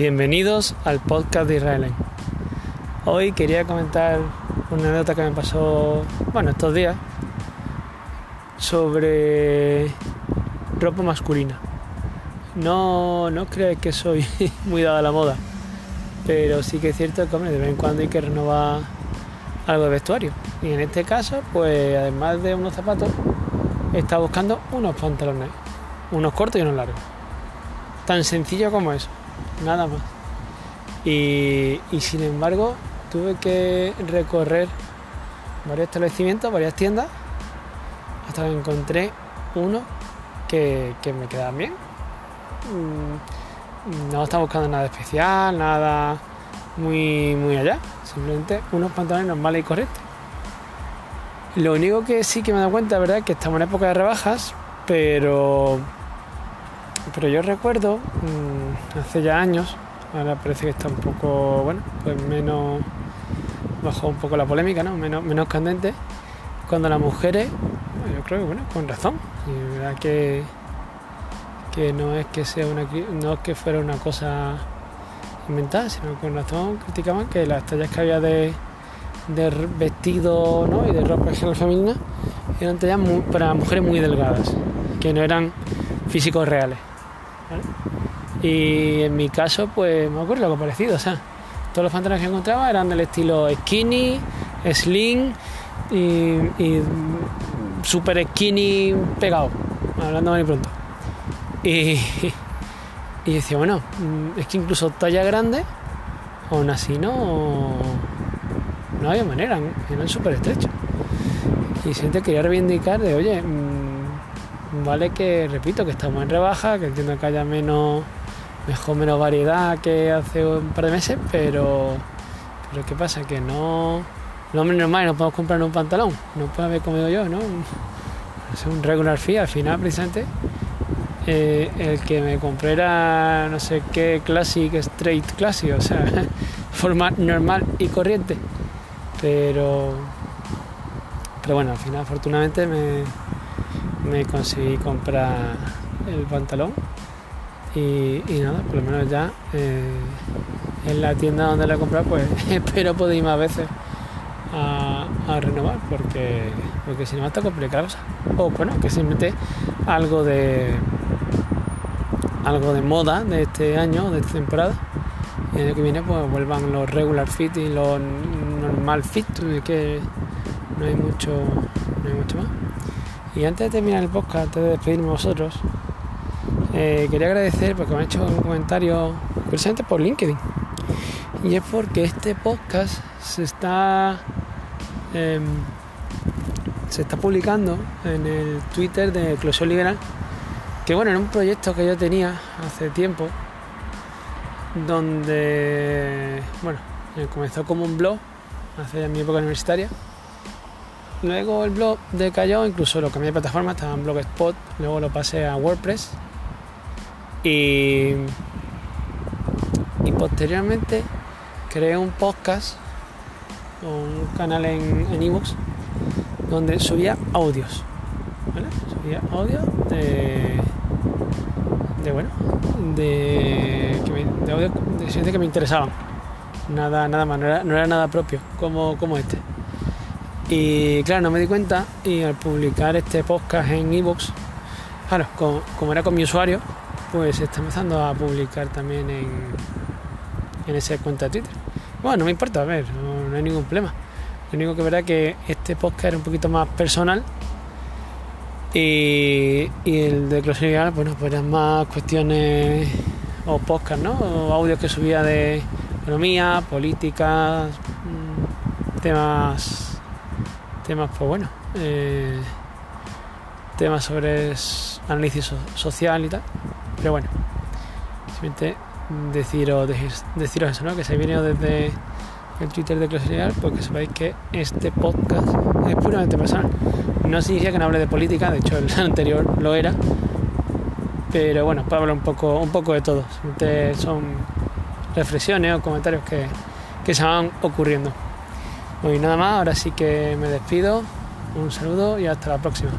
Bienvenidos al podcast de Israel. Hoy quería comentar una anécdota que me pasó, bueno, estos días, sobre ropa masculina. No, no crees que soy muy dada a la moda, pero sí que es cierto que de vez en cuando hay que renovar algo de vestuario. Y en este caso, pues además de unos zapatos, estaba buscando unos pantalones, unos cortos y unos largos. Tan sencillo como eso nada más. Y, sin embargo tuve que recorrer varios establecimientos, varias tiendas, hasta que encontré uno que, me quedaba bien. Mm, no estaba buscando nada especial, nada muy, muy allá, simplemente unos pantalones normales y correctos. Lo único que sí que me he dado cuenta, ¿verdad?, que estamos en época de rebajas, pero pero yo recuerdo mm, hace ya años, ahora parece que está un poco, bueno, pues menos, bajó un poco la polémica, ¿no? Menos, menos candente, cuando las mujeres, yo creo que, bueno, con razón, y verdad que, que no es que sea una, no es que fuera una cosa inventada, sino con razón criticaban que las tallas que había de, de vestido ¿no? y de ropa general femenina eran tallas para mujeres muy delgadas, que no eran físicos reales. Y en mi caso, pues me ocurre algo parecido. O sea, todos los pantalones que encontraba eran del estilo skinny, slim y, super skinny pegado, hablando mal y pronto. Y, y decía, bueno, es que incluso talla grande, aún así no, no había manera, eran súper estrechos. Y siempre quería reivindicar de, oye, vale que, repito, que estamos en rebaja, que entiendo que haya menos mejor menos variedad que hace un par de meses, pero, pero ¿qué pasa? Que no, los hombres normales no podemos comprar un pantalón, no puede haber comido yo, ¿no? Es un regular fee, al final precisamente eh, el que me compré era no sé qué Classic Straight Classic, o sea, forma normal y corriente. Pero, pero bueno, al final afortunadamente me, me conseguí comprar el pantalón y, nada, por lo menos ya eh, en la tienda donde la he comprado, pues espero poder ir más veces a, renovar, porque, porque si no está complicado. O bueno, que simplemente algo de algo de moda de este año, de esta temporada. Y el año que viene pues vuelvan los regular fit y los normal fit, que no hay mucho, no hay mucho más. Y antes de terminar el podcast, antes de despedirme vosotros, eh, quería agradecer porque me ha hecho un comentario precisamente por LinkedIn. Y es porque este podcast se está em, se está publicando en el Twitter de Closio Liberal, que bueno, era un proyecto que yo tenía hace tiempo, donde bueno, eh, comenzó como un blog hace mi época universitaria. Luego el blog decayó, incluso lo cambié de plataforma, estaba en Blogspot, luego lo pasé a WordPress y, y posteriormente creé un podcast o un canal en, en ebooks donde subía audios. Subía audios de, de bueno, de, de audio de gente que me interesaban. Nada, nada más, no era, nada propio como, como este. Y claro, no me di cuenta y al publicar este podcast en ebooks, claro, como era con mi usuario, pues está empezando a publicar también en, en esa cuenta de Twitter. Bueno, no me importa, a ver, no, hay ningún problema. Lo único que verá que este podcast era un poquito más personal y, el de Closing bueno, pues eran más cuestiones o podcast, ¿no? O audios que subía de economía, política, mm, temas, temas, pues bueno, eh, temas sobre análisis social y tal. Pero bueno, simplemente deciros, deciros eso, ¿no? Que se venido desde el Twitter de Clase porque sepáis que este podcast es puramente personal. No significa que no hable de política, de hecho el anterior lo era, pero bueno, puedo hablar un poco, un poco de todo. Simplemente son reflexiones o comentarios que, que se van ocurriendo. Y nada más, ahora sí que me despido. Un saludo y hasta la próxima.